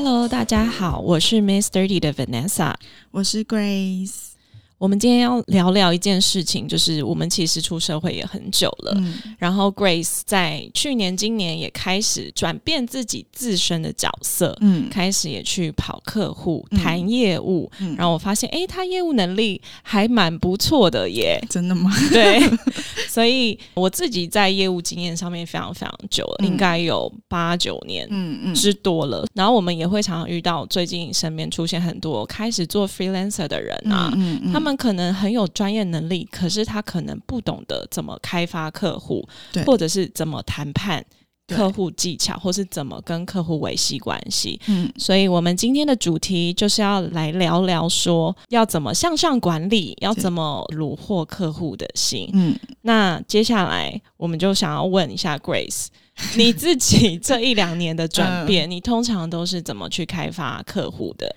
Hello，大家好，我是 Miss Thirty 的 Vanessa，我是 Grace。我们今天要聊聊一件事情，就是我们其实出社会也很久了，然后 Grace 在去年、今年也开始转变自己自身的角色，嗯，开始也去跑客户、谈业务，然后我发现，哎，他业务能力还蛮不错的耶，真的吗？对，所以我自己在业务经验上面非常非常久了，应该有八九年，嗯嗯。之多了。然后我们也会常常遇到最近身边出现很多开始做 freelancer 的人啊，他们。们可能很有专业能力，可是他可能不懂得怎么开发客户，或者是怎么谈判客户技巧，或是怎么跟客户维系关系。嗯，所以我们今天的主题就是要来聊聊，说要怎么向上管理，要怎么虏获客户的心。嗯，那接下来我们就想要问一下 Grace，你自己这一两年的转变，你通常都是怎么去开发客户的？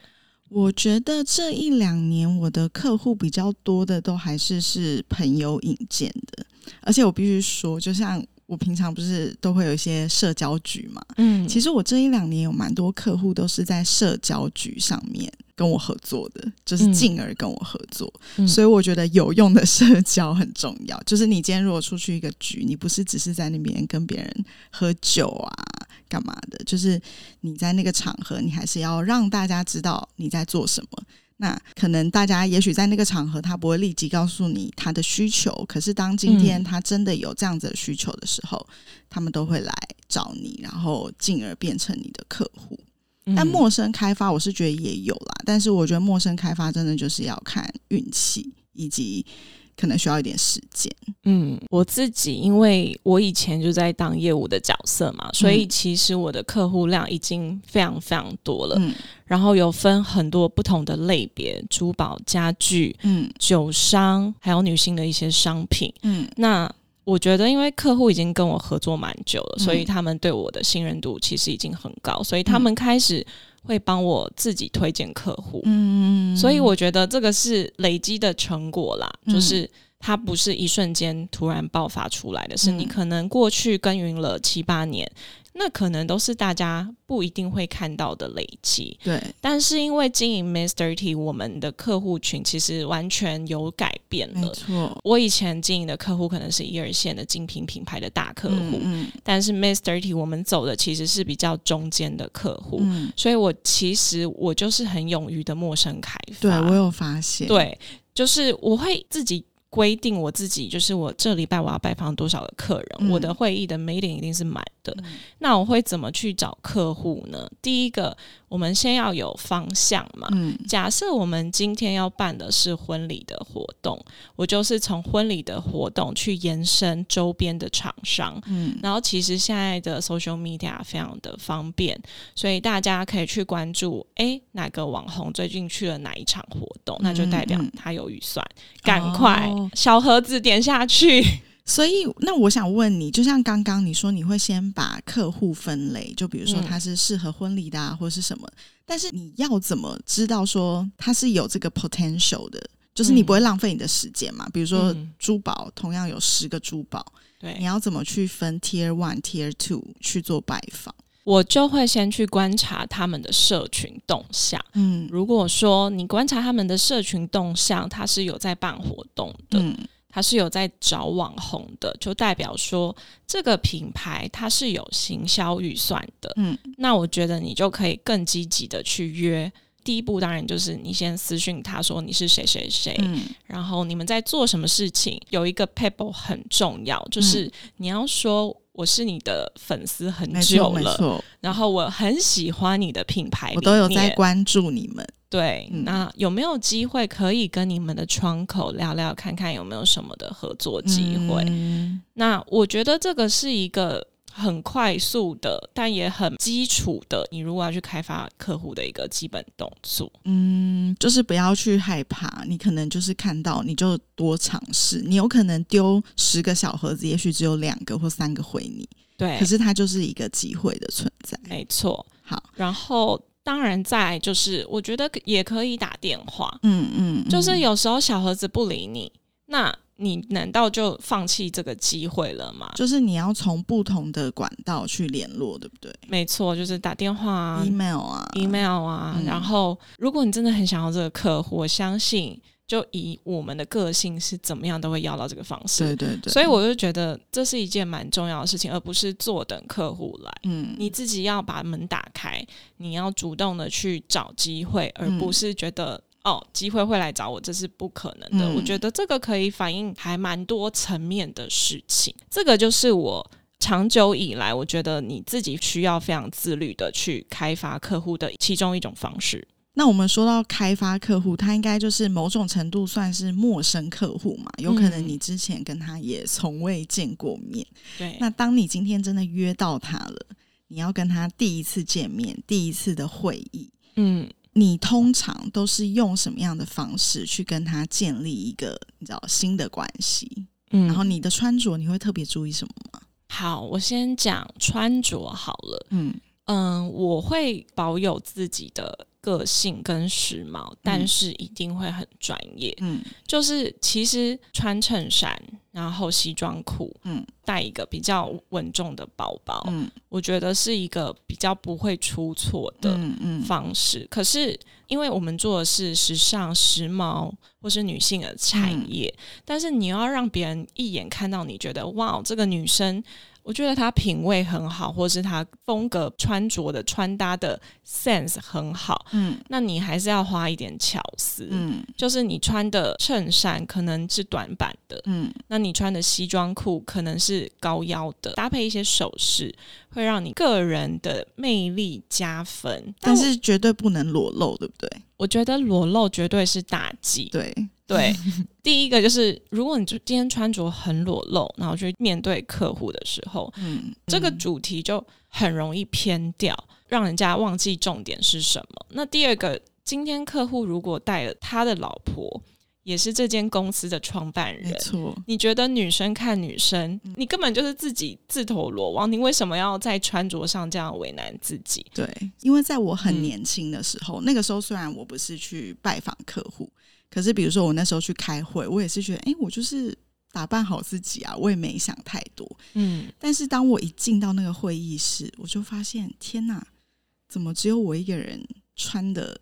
我觉得这一两年我的客户比较多的都还是是朋友引荐的，而且我必须说，就像我平常不是都会有一些社交局嘛，嗯，其实我这一两年有蛮多客户都是在社交局上面。跟我合作的，就是进而跟我合作，所以我觉得有用的社交很重要。就是你今天如果出去一个局，你不是只是在那边跟别人喝酒啊、干嘛的，就是你在那个场合，你还是要让大家知道你在做什么。那可能大家也许在那个场合，他不会立即告诉你他的需求，可是当今天他真的有这样子的需求的时候，他们都会来找你，然后进而变成你的客户。但陌生开发，我是觉得也有啦。但是我觉得陌生开发真的就是要看运气，以及可能需要一点时间。嗯，我自己因为我以前就在当业务的角色嘛，所以其实我的客户量已经非常非常多了。嗯，然后有分很多不同的类别，珠宝、家具、嗯，酒商，还有女性的一些商品。嗯，那。我觉得，因为客户已经跟我合作蛮久了，所以他们对我的信任度其实已经很高，所以他们开始会帮我自己推荐客户。嗯，所以我觉得这个是累积的成果啦，就是它不是一瞬间突然爆发出来的，是你可能过去耕耘了七八年。那可能都是大家不一定会看到的累积，对。但是因为经营 Mister T，我们的客户群其实完全有改变了。没错，我以前经营的客户可能是一二线的精品品牌的大客户，嗯，但是 Mister T 我们走的其实是比较中间的客户，嗯，所以我其实我就是很勇于的陌生开发。对我有发现，对，就是我会自己。规定我自己就是我这礼拜我要拜访多少个客人，我的会议的 meeting 一定是满的。那我会怎么去找客户呢？第一个。我们先要有方向嘛。嗯，假设我们今天要办的是婚礼的活动，我就是从婚礼的活动去延伸周边的厂商。嗯，然后其实现在的 social media 非常的方便，所以大家可以去关注，哎，哪个网红最近去了哪一场活动，那就代表他有预算，赶快小盒子点下去。所以，那我想问你，就像刚刚你说，你会先把客户分类，就比如说他是适合婚礼的，啊，或者是什么？但是你要怎么知道说他是有这个 potential 的？就是你不会浪费你的时间嘛？比如说珠宝，同样有十个珠宝，对，你要怎么去分 tier one、tier two 去做拜访？我就会先去观察他们的社群动向。嗯，如果说你观察他们的社群动向，他是有在办活动的。他是有在找网红的，就代表说这个品牌它是有行销预算的。嗯，那我觉得你就可以更积极的去约。第一步当然就是你先私讯他说你是谁谁谁，嗯然后你们在做什么事情。有一个 people 很重要，就是你要说我是你的粉丝很久了，然后我很喜欢你的品牌，我都有在关注你们。对，那有没有机会可以跟你们的窗口聊聊，看看有没有什么的合作机会？那我觉得这个是一个很快速的，但也很基础的，你如果要去开发客户的一个基本动作。嗯，就是不要去害怕，你可能就是看到你就多尝试，你有可能丢十个小盒子，也许只有两个或三个回你。对，可是它就是一个机会的存在。没错。好，然后当然在就是，我觉得也可以打电话。嗯嗯，就是有时候小盒子不理你，那。你难道就放弃这个机会了吗？就是你要从不同的管道去联络，对不对？没错，就是打电话、email 啊、email 啊。然后，如果你真的很想要这个客户，我相信，就以我们的个性是怎么样都会要到这个方式。对对对。所以我就觉得这是一件蛮重要的事情，而不是坐等客户来。嗯，你自己要把门打开，你要主动的去找机会，而不是觉得。哦，机会会来找我，这是不可能的。我觉得这个可以反映还蛮多层面的事情。这个就是我长久以来，我觉得你自己需要非常自律的去开发客户的其中一种方式。那我们说到开发客户，他应该就是某种程度算是陌生客户嘛？有可能你之前跟他也从未见过面。对。那当你今天真的约到他了，你要跟他第一次见面，第一次的会议，嗯。你通常都是用什么样的方式去跟他建立一个你知道新的关系？嗯，然后你的穿着你会特别注意什么吗？好，我先讲穿着好了。嗯嗯，我会保有自己的。个性跟时髦，但是一定会很专业。嗯，就是其实穿衬衫，然后西装裤，嗯，带一个比较稳重的包包，嗯，我觉得是一个比较不会出错的方式。可是因为我们做的是时尚、时髦或是女性的产业，但是你要让别人一眼看到，你觉得哇，这个女生。我觉得他品味很好，或是他风格穿着的穿搭的 sense 很好。嗯，那你还是要花一点巧思。嗯，就是你穿的衬衫可能是短版的。嗯，那你穿的西装裤可能是高腰的，搭配一些首饰，会让你个人的魅力加分。但是绝对不能裸露，对不对？我觉得裸露绝对是大忌。对。对，第一个就是，如果你就今天穿着很裸露，然后去面对客户的时候，嗯，这个主题就很容易偏掉，让人家忘记重点是什么。那第二个，今天客户如果带了他的老婆，也是这间公司的创办人，没错，你觉得女生看女生，你根本就是自己自投罗网，你为什么要在穿着上这样为难自己？对，因为在我很年轻的时候，那个时候虽然我不是去拜访客户。可是，比如说我那时候去开会，我也是觉得，哎，我就是打扮好自己啊，我也没想太多。嗯，但是当我一进到那个会议室，我就发现，天哪，怎么只有我一个人穿的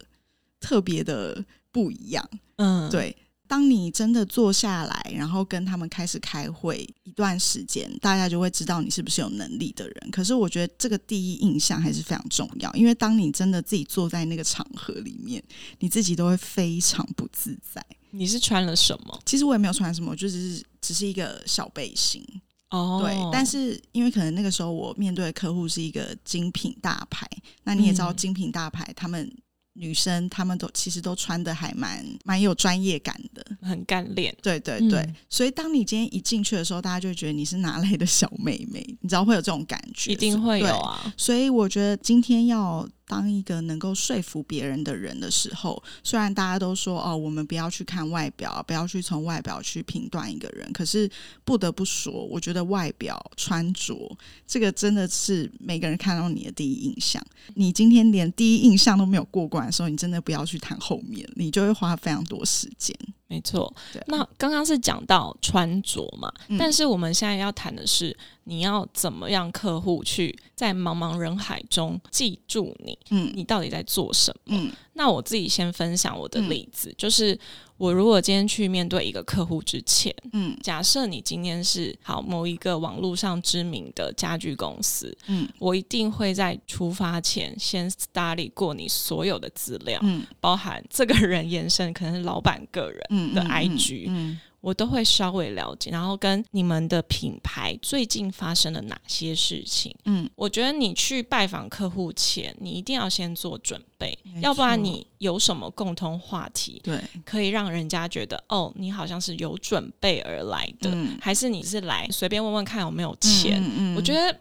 特别的不一样？嗯，对。当你真的坐下来，然后跟他们开始开会一段时间，大家就会知道你是不是有能力的人。可是我觉得这个第一印象还是非常重要，因为当你真的自己坐在那个场合里面，你自己都会非常不自在。你是穿了什么？其实我也没有穿什么，就只是只是一个小背心哦。对，但是因为可能那个时候我面对的客户是一个精品大牌，那你也知道精品大牌他们。女生她们都其实都穿的还蛮蛮有专业感的，很干练。对对对，所以当你今天一进去的时候，大家就觉得你是哪来的小妹妹？你知道会有这种感觉，一定会有啊。所以我觉得今天要。当一个能够说服别人的人的时候，虽然大家都说哦，我们不要去看外表，不要去从外表去评断一个人，可是不得不说，我觉得外表穿着这个真的是每个人看到你的第一印象。你今天连第一印象都没有过关的时候，你真的不要去谈后面，你就会花非常多时间。没错，那刚刚是讲到穿着嘛，但是我们现在要谈的是，你要怎么样客户去在茫茫人海中记住你，嗯，你到底在做什么？嗯，那我自己先分享我的例子，就是。我如果今天去面对一个客户之前，嗯，假设你今天是好某一个网络上知名的家具公司，嗯，我一定会在出发前先 study 过你所有的资料，嗯，包含这个人延伸可能是老板个人的 IG，嗯。我都会稍微了解，然后跟你们的品牌最近发生了哪些事情。嗯，我觉得你去拜访客户前，你一定要先做准备，要不然你有什么共同话题，对，可以让人家觉得哦，你好像是有准备而来的，还是你是来随便问问看有没有钱？我觉得。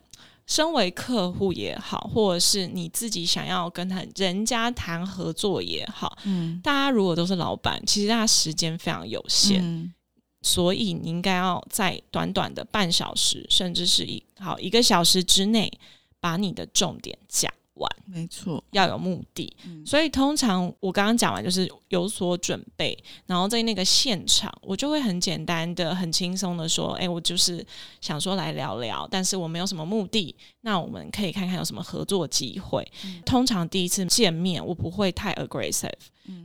身为客户也好，或者是你自己想要跟他人家谈合作也好，嗯，大家如果都是老板，其实大家时间非常有限，所以你应该要在短短的半小时，甚至是一好一个小时之内，把你的重点讲完。没错，要有目的，所以通常我刚刚讲完就是有所准备，然后在那个现场，我就会很简单的、很轻松的说：“哎，我就是想说来聊聊，但是我没有什么目的，那我们可以看看有什么合作机会。”通常第一次见面，我不会太 aggressive，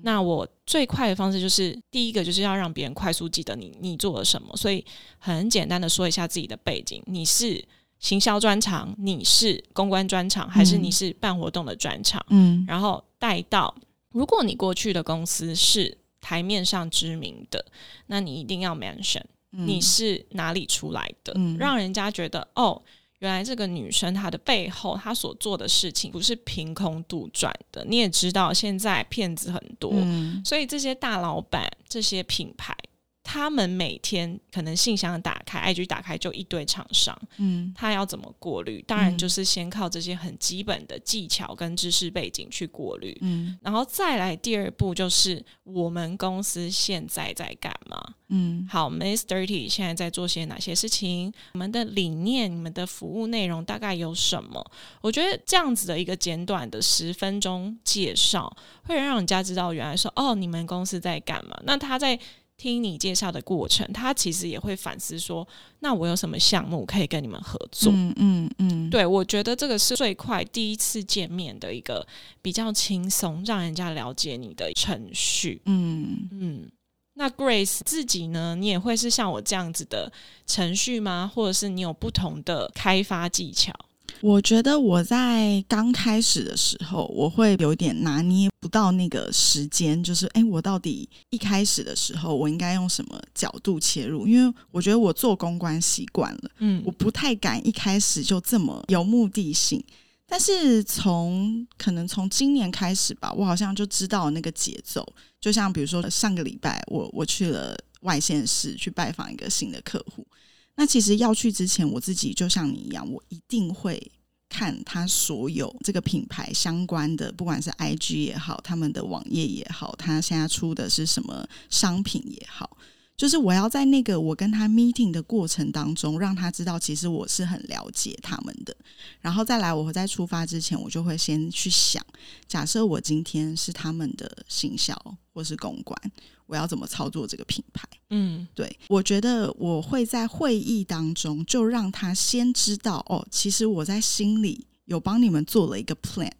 那我最快的方式就是第一个就是要让别人快速记得你你做了什么，所以很简单的说一下自己的背景，你是。行销专场，你是公关专场，还是你是办活动的专场？嗯，然后带到，如果你过去的公司是台面上知名的，那你一定要 mention 你是哪里出来的，让人家觉得哦，原来这个女生她的背后她所做的事情不是凭空杜撰的。你也知道现在骗子很多，所以这些大老板、这些品牌。他们每天可能信箱打开，IG 打开就一堆厂商，嗯，他要怎么过滤？当然就是先靠这些很基本的技巧跟知识背景去过滤，嗯，然后再来第二步就是我们公司现在在干嘛？嗯，好，Miss Thirty 现在在做些哪些事情？我们的理念、你们的服务内容大概有什么？我觉得这样子的一个简短的十分钟介绍，会让人家知道原来说哦，你们公司在干嘛？那他在。听你介绍的过程，他其实也会反思说：“那我有什么项目可以跟你们合作？”嗯嗯嗯，对我觉得这个是最快第一次见面的一个比较轻松，让人家了解你的程序。嗯嗯，那 Grace 自己呢？你也会是像我这样子的程序吗？或者是你有不同的开发技巧？我觉得我在刚开始的时候，我会有点拿捏不到那个时间，就是哎，我到底一开始的时候，我应该用什么角度切入？因为我觉得我做公关习惯了，嗯，我不太敢一开始就这么有目的性。但是从可能从今年开始吧，我好像就知道那个节奏。就像比如说上个礼拜，我我去了外县市去拜访一个新的客户。那其实要去之前，我自己就像你一样，我一定会看他所有这个品牌相关的，不管是 IG 也好，他们的网页也好，他现在出的是什么商品也好。就是我要在那个我跟他 meeting 的过程当中，让他知道其实我是很了解他们的。然后再来，我在出发之前，我就会先去想，假设我今天是他们的行销或是公关，我要怎么操作这个品牌？嗯，对，我觉得我会在会议当中就让他先知道，哦，其实我在心里有帮你们做了一个 plan。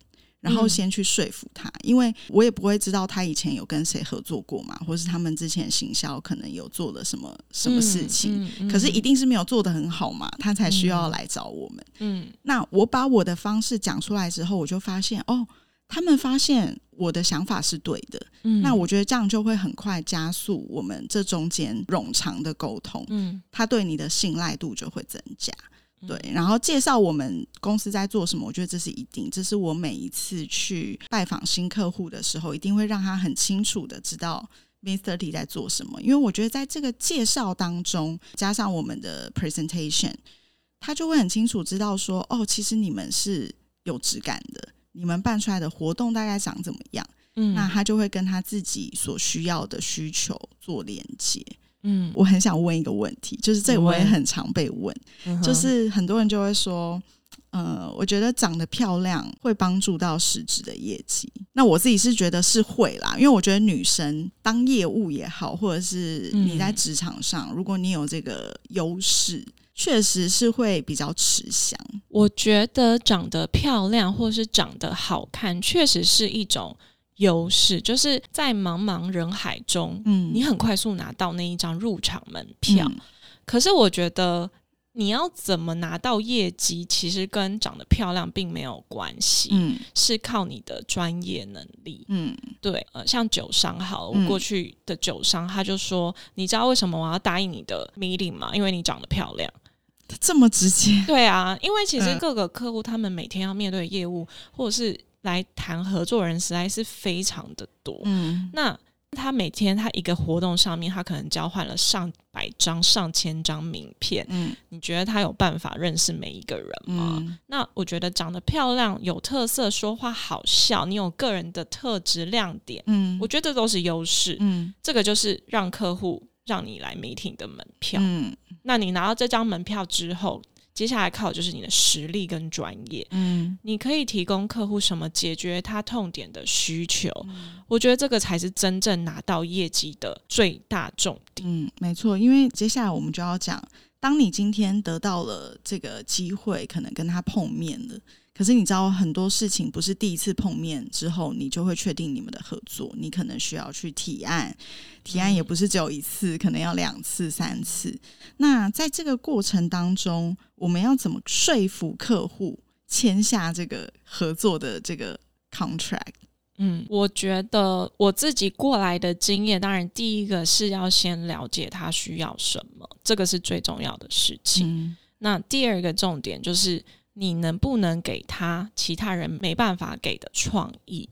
然后先去说服他，因为我也不会知道他以前有跟谁合作过嘛，或是他们之前行销可能有做了什么什么事情，可是一定是没有做的很好嘛，他才需要来找我们。嗯，那我把我的方式讲出来之后，我就发现哦，他们发现我的想法是对的。嗯，那我觉得这样就会很快加速我们这中间冗长的沟通。嗯，他对你的信赖度就会增加。对，然后介绍我们公司在做什么，我觉得这是一定。这是我每一次去拜访新客户的时候，一定会让他很清楚的知道 Mr. T 在做什么。因为我觉得在这个介绍当中，加上我们的 presentation，他就会很清楚知道说，哦，其实你们是有质感的，你们办出来的活动大概长怎么样。嗯，那他就会跟他自己所需要的需求做连接。嗯，我很想问一个问题，就是这我也很常被问，就是很多人就会说，呃，我觉得长得漂亮会帮助到实质的业绩。那我自己是觉得是会啦，因为我觉得女生当业务也好，或者是你在职场上，如果你有这个优势，确实是会比较吃香。我觉得长得漂亮或是长得好看，确实是一种。优势就是在茫茫人海中，嗯，你很快速拿到那一张入场门票。可是我觉得你要怎么拿到业绩，其实跟长得漂亮并没有关系，嗯，是靠你的专业能力，嗯，对，呃，像酒商好，我过去的酒商他就说，你知道为什么我要答应你的 meeting 吗？因为你长得漂亮，这么直接？对啊，因为其实各个客户他们每天要面对业务或者是。来谈合作人实在是非常的多，嗯，那他每天他一个活动上面，他可能交换了上百张、上千张名片。嗯，你觉得他有办法认识每一个人吗？那我觉得长得漂亮、有特色、说话好笑，你有个人的特质亮点，嗯，我觉得这都是优势。嗯，这个就是让客户让你来 meeting 的门票。嗯，那你拿到这张门票之后。接下来靠的就是你的实力跟专业，嗯，你可以提供客户什么解决他痛点的需求，我觉得这个才是真正拿到业绩的最大重点。嗯，没错，因为接下来我们就要讲，当你今天得到了这个机会，可能跟他碰面了。可是你知道很多事情不是第一次碰面之后你就会确定你们的合作，你可能需要去提案，提案也不是只有一次，可能要两次、三次。那在这个过程当中，我们要怎么说服客户签下这个合作的这个 contract？嗯，我觉得我自己过来的经验，当然第一个是要先了解他需要什么，这个是最重要的事情。那第二个重点就是。你能不能给他其他人没办法给的创意？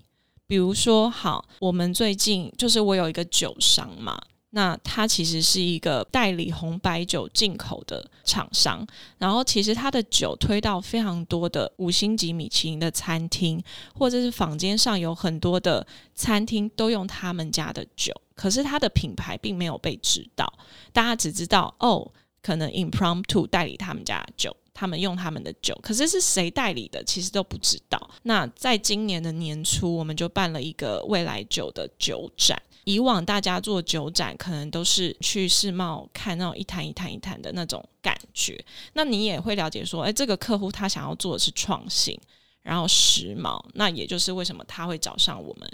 比如说，好，我们最近就是我有一个酒商嘛，那他其实是一个代理红白酒进口的厂商，然后其实他的酒推到非常多的五星级米其林的餐厅，或者是坊间上有很多的餐厅都用他们家的酒，可是他的品牌并没有被知道，大家只知道哦，可能 impromptu 代理他们家的酒。他们用他们的酒，可是是谁代理的，其实都不知道。那在今年的年初，我们就办了一个未来酒的酒展。以往大家做酒展，可能都是去世贸看那种一坛一坛一坛的那种感觉。那你也会了解说，哎，这个客户他想要做的是创新，然后时髦。那也就是为什么他会找上我们，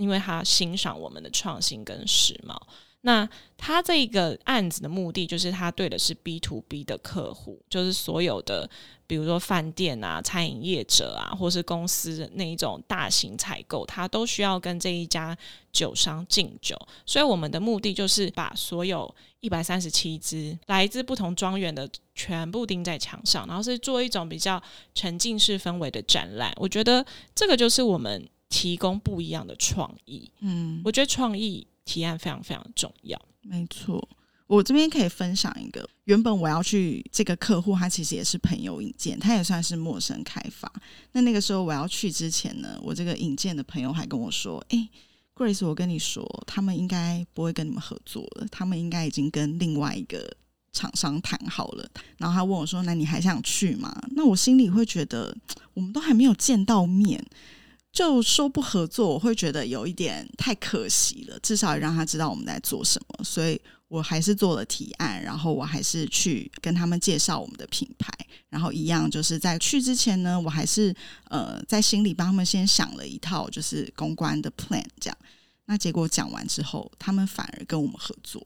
因为他欣赏我们的创新跟时髦。那他这个案子的目的，就是他对的是 B to B 的客户，就是所有的，比如说饭店啊、餐饮业者啊，或是公司那一种大型采购，他都需要跟这一家酒商敬酒。所以我们的目的就是把所有一百三十七支来自不同庄园的全部钉在墙上，然后是做一种比较沉浸式氛围的展览。我觉得这个就是我们提供不一样的创意。嗯，我觉得创意。提案非常非常重要，没错。我这边可以分享一个，原本我要去这个客户，他其实也是朋友引荐，他也算是陌生开发。那那个时候我要去之前呢，我这个引荐的朋友还跟我说：“哎，Grace，我跟你说，他们应该不会跟你们合作了，他们应该已经跟另外一个厂商谈好了。”然后他问我说：“那你还想去吗？”那我心里会觉得，我们都还没有见到面。就说不合作，我会觉得有一点太可惜了。至少让他知道我们在做什么，所以我还是做了提案，然后我还是去跟他们介绍我们的品牌。然后一样就是在去之前呢，我还是呃在心里帮他们先想了一套就是公关的 plan。这样，那结果讲完之后，他们反而跟我们合作，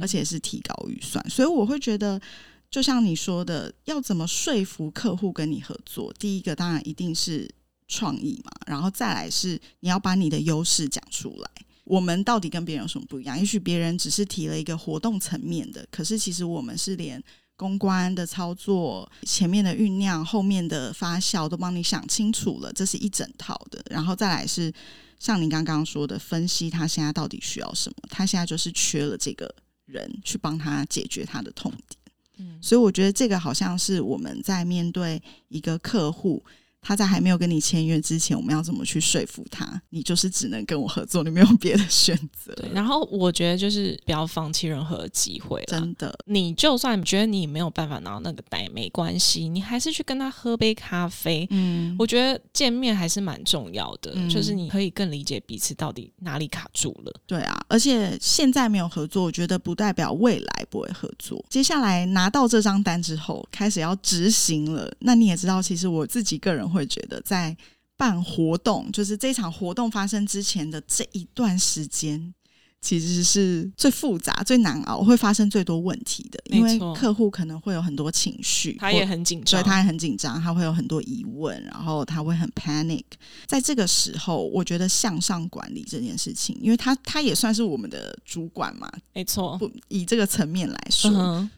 而且是提高预算。所以我会觉得，就像你说的，要怎么说服客户跟你合作？第一个当然一定是。创意嘛，然后再来是你要把你的优势讲出来。我们到底跟别人有什么不一样？也许别人只是提了一个活动层面的，可是其实我们是连公关的操作、前面的酝酿、后面的发酵都帮你想清楚了，这是一整套的。然后再来是像您刚刚说的，分析他现在到底需要什么，他现在就是缺了这个人去帮他解决他的痛点。嗯，所以我觉得这个好像是我们在面对一个客户。他在还没有跟你签约之前，我们要怎么去说服他？你就是只能跟我合作，你没有别的选择。对，然后我觉得就是不要放弃任何机会。真的，你就算觉得你没有办法拿到那个单，没关系，你还是去跟他喝杯咖啡。嗯，我觉得见面还是蛮重要的，就是你可以更理解彼此到底哪里卡住了。对啊，而且现在没有合作，我觉得不代表未来不会合作。接下来拿到这张单之后，开始要执行了。那你也知道，其实我自己个人。会觉得在办活动，就是这场活动发生之前的这一段时间。其实是最复杂、最难熬，会发生最多问题的。因为客户可能会有很多情绪，他也很紧张，对，他也很紧张，他会有很多疑问，然后他会很 panic。在这个时候，我觉得向上管理这件事情，因为他他也算是我们的主管嘛，没错。不以这个层面来说，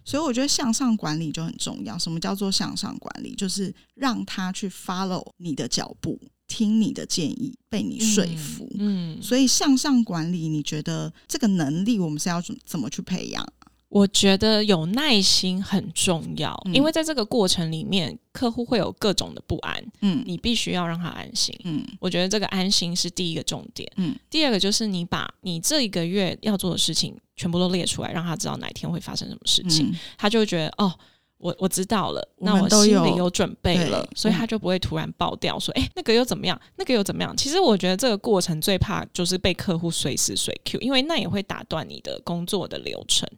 所以我觉得向上管理就很重要。什么叫做向上管理？就是让他去 follow 你的脚步。听你的建议，被你说服。嗯，所以向上管理，你觉得这个能力我们是要怎怎么去培养？我觉得有耐心很重要，因为在这个过程里面，客户会有各种的不安，嗯，你必须要让他安心，嗯，我觉得这个安心是第一个重点，嗯，第二个就是你把你这一个月要做的事情全部都列出来，让他知道哪一天会发生什么事情，他就会觉得哦。我我知道了，那我心里有准备了，所以他就不会突然爆掉说：“哎，那个又怎么样？那个又怎么样？”其实我觉得这个过程最怕就是被客户随时随 Q，因为那也会打断你的工作的流程。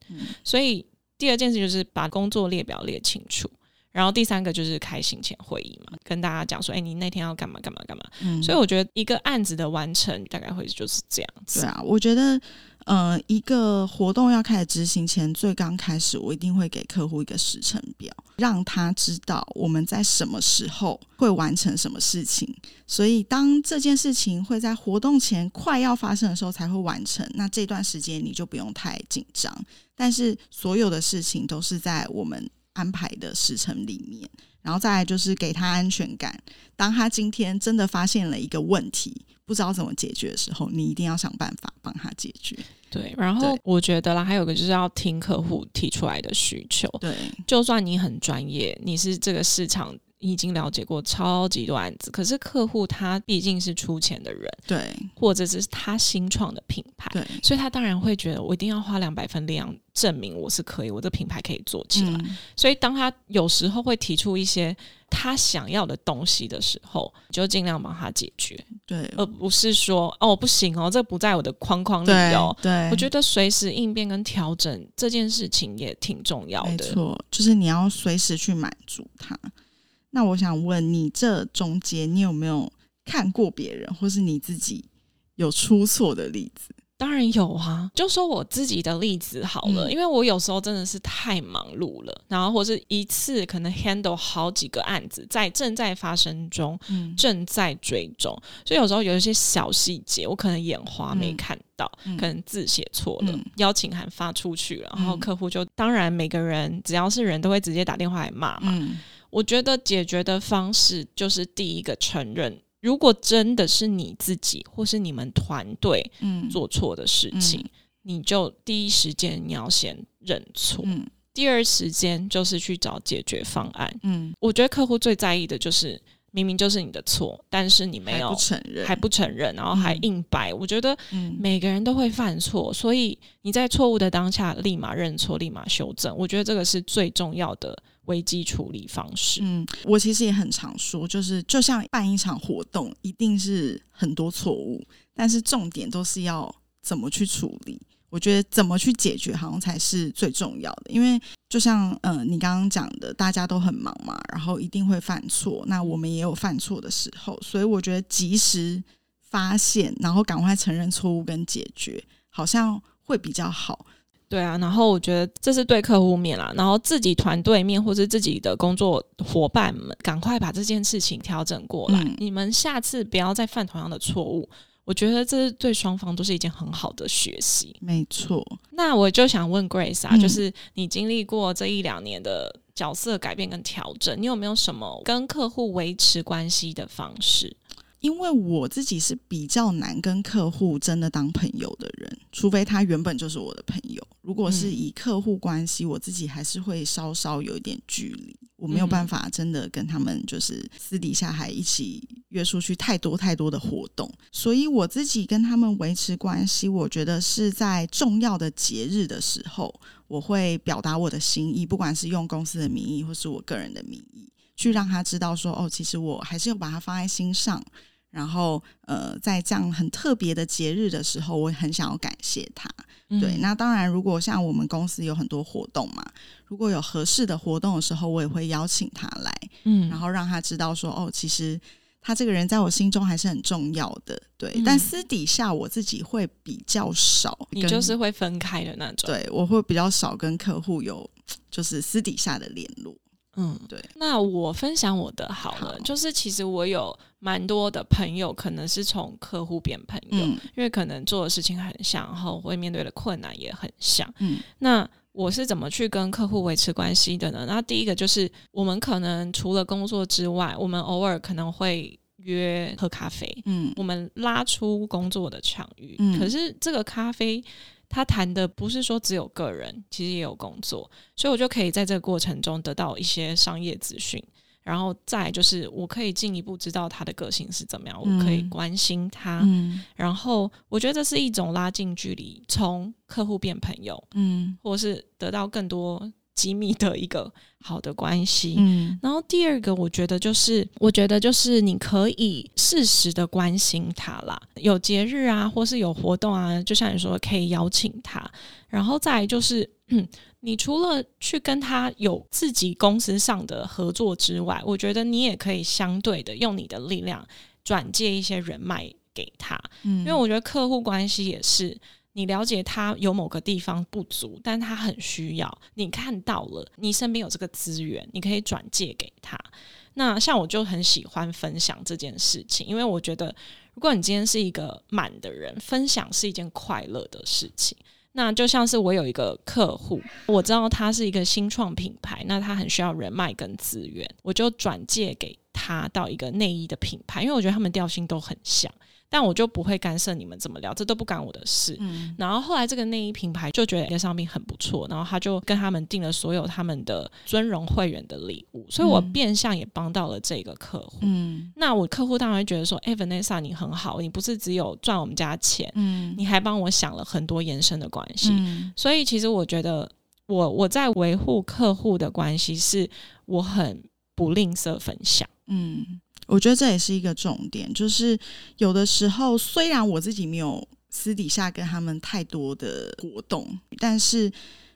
所以第二件事就是把工作列表列清楚，然后第三个就是开行前会议嘛，跟大家讲说：“哎，你那天要干嘛干嘛干嘛。”所以我觉得一个案子的完成大概会就是这样子。对啊，我觉得。呃，一个活动要开始执行前，最刚开始，我一定会给客户一个时程表，让他知道我们在什么时候会完成什么事情。所以，当这件事情会在活动前快要发生的时候才会完成，那这段时间你就不用太紧张。但是，所有的事情都是在我们安排的时程里面。然后再来就是给他安全感。当他今天真的发现了一个问题，不知道怎么解决的时候，你一定要想办法帮他解决。对，然后我觉得啦，还有个就是要听客户提出来的需求。对，就算你很专业，你是这个市场。已经了解过超级多案子，可是客户他毕竟是出钱的人，对，或者是他新创的品牌，对，所以他当然会觉得我一定要花两百分力量证明我是可以，我的品牌可以做起来。所以当他有时候会提出一些他想要的东西的时候，就尽量帮他解决，对，而不是说哦不行哦，这不在我的框框里哦。对，我觉得随时应变跟调整这件事情也挺重要的，没错，就是你要随时去满足他。那我想问你，这中间你有没有看过别人，或是你自己有出错的例子？当然有啊，就说我自己的例子好了，因为我有时候真的是太忙碌了，然后或是一次可能 handle 好几个案子在正在发生中，正在追踪，所以有时候有一些小细节，我可能眼花没看到，可能字写错了，邀请函发出去了，然后客户就当然每个人只要是人都会直接打电话来骂嘛。我觉得解决的方式就是第一个承认，如果真的是你自己或是你们团队做错的事情，你就第一时间你要先认错，第二时间就是去找解决方案。嗯，我觉得客户最在意的就是明明就是你的错，但是你没有承认，还不承认，然后还硬掰。我觉得每个人都会犯错，所以你在错误的当下立马认错，立马修正。我觉得这个是最重要的。危机处理方式，嗯，我其实也很常说，就是就像办一场活动，一定是很多错误，但是重点都是要怎么去处理。我觉得怎么去解决，好像才是最重要的。因为就像嗯，你刚刚讲的，大家都很忙嘛，然后一定会犯错，那我们也有犯错的时候，所以我觉得及时发现，然后赶快承认错误跟解决，好像会比较好。对啊，然后我觉得这是对客户面啦，然后自己团队面或是自己的工作伙伴们，赶快把这件事情调整过来。你们下次不要再犯同样的错误，我觉得这是对双方都是一件很好的学习。没错，那我就想问 Grace 啊，就是你经历过这一两年的角色改变跟调整，你有没有什么跟客户维持关系的方式？因为我自己是比较难跟客户真的当朋友的人，除非他原本就是我的朋友。如果是以客户关系，我自己还是会稍稍有一点距离，我没有办法真的跟他们就是私底下还一起约出去太多太多的活动。所以我自己跟他们维持关系，我觉得是在重要的节日的时候，我会表达我的心意，不管是用公司的名义或是我个人的名义，去让他知道说，哦，其实我还是有把他放在心上。然后，呃，在这样很特别的节日的时候，我很想要感谢他。对，那当然，如果像我们公司有很多活动嘛，如果有合适的活动的时候，我也会邀请他来，嗯，然后让他知道说，哦，其实他这个人在我心中还是很重要的。对，但私底下我自己会比较少，你就是会分开的那种。对，我会比较少跟客户有就是私底下的联络。嗯，对。那我分享我的好了，就是其实我有蛮多的朋友，可能是从客户变朋友，因为可能做的事情很像，然后会面对的困难也很像。嗯，那我是怎么去跟客户维持关系的呢？那第一个就是我们可能除了工作之外，我们偶尔可能会。约喝咖啡，嗯，我们拉出工作的场域，嗯，可是这个咖啡他谈的不是说只有个人，其实也有工作，所以我就可以在这个过程中得到一些商业资讯。然后再就是，我可以进一步知道他的个性是怎么样，我可以关心他。然后我觉得这是一种拉近距离，从客户变朋友，嗯，或是得到更多机密的一个好的关系。嗯，然后第二个，我觉得就是，我觉得就是你可以适时的关心他啦，有节日啊，或是有活动啊，就像你说，可以邀请他。然后再就是。嗯，你除了去跟他有自己公司上的合作之外，我觉得你也可以相对的用你的力量转借一些人脉给他。嗯，因为我觉得客户关系也是，你了解他有某个地方不足，但他很需要，你看到了，你身边有这个资源，你可以转借给他。那像我就很喜欢分享这件事情，因为我觉得，如果你今天是一个满的人，分享是一件快乐的事情。那就像是我有一个客户，我知道他是一个新创品牌，那他很需要人脉跟资源，我就转借给他到一个内衣的品牌，因为我觉得他们调性都很像。但我就不会干涉你们怎么聊，这都不干我的事。嗯，然后后来这个内衣品牌就觉得这个商品很不错，然后他就跟他们订了所有他们的尊荣会员的礼物，所以我变相也帮到了这个客户。嗯，那我客户当然会觉得说，哎，Vanessa 你很好，你不是只有赚我们家钱，嗯，你还帮我想了很多延伸的关系。所以其实我觉得，我我在维护客户的关系，是我很不吝啬分享。嗯。我觉得这也是一个重点，就是有的时候虽然我自己没有私底下跟他们太多的活动，但是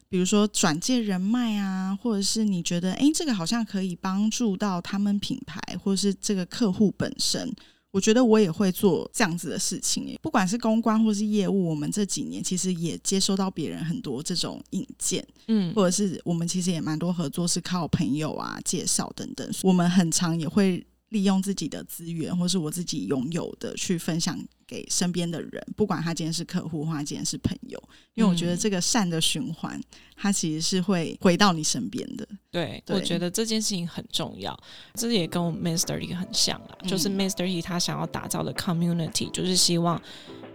比如说转介人脉啊，或者是你觉得哎，这个好像可以帮助到他们品牌，或者是这个客户本身，我觉得我也会做这样子的事情。不管是公关或是业务，我们这几年其实也接收到别人很多这种引荐，嗯，或者是我们其实也蛮多合作是靠朋友啊介绍等等，我们很常也会。利用自己的资源，或是我自己拥有的，去分享给身边的人，不管他今天是客户，或他今天是朋友，因为我觉得这个善的循环，它其实是会回到你身边的。对，我觉得这件事情很重要，这也跟我们 Mister E 很像啊，就是 Mister E 他想要打造的 community，就是希望。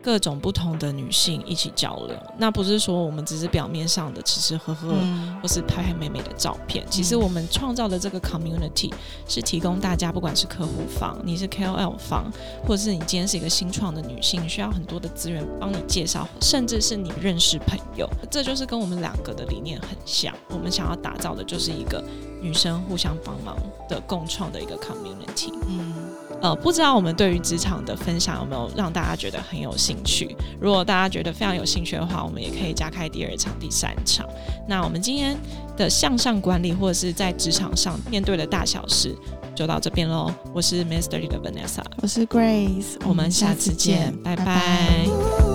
各种不同的女性一起交流，那不是说我们只是表面上的吃吃喝喝，或是拍拍美美的照片。其实我们创造的这个 community 是提供大家，不管是客户方，你是 KOL 方，或者是你今天是一个新创的女性，需要很多的资源帮你介绍，甚至是你认识朋友，这就是跟我们两个的理念很像。我们想要打造的就是一个女生互相帮忙的共创的一个 community。嗯。呃，不知道我们对于职场的分享有没有让大家觉得很有兴趣？如果大家觉得非常有兴趣的话，我们也可以加开第二场、第三场。那我们今天的向上管理或者是在职场上面对的大小事，就到这边喽。我是 Master 的 Vanessa，我是 Grace，我们下次见，拜拜。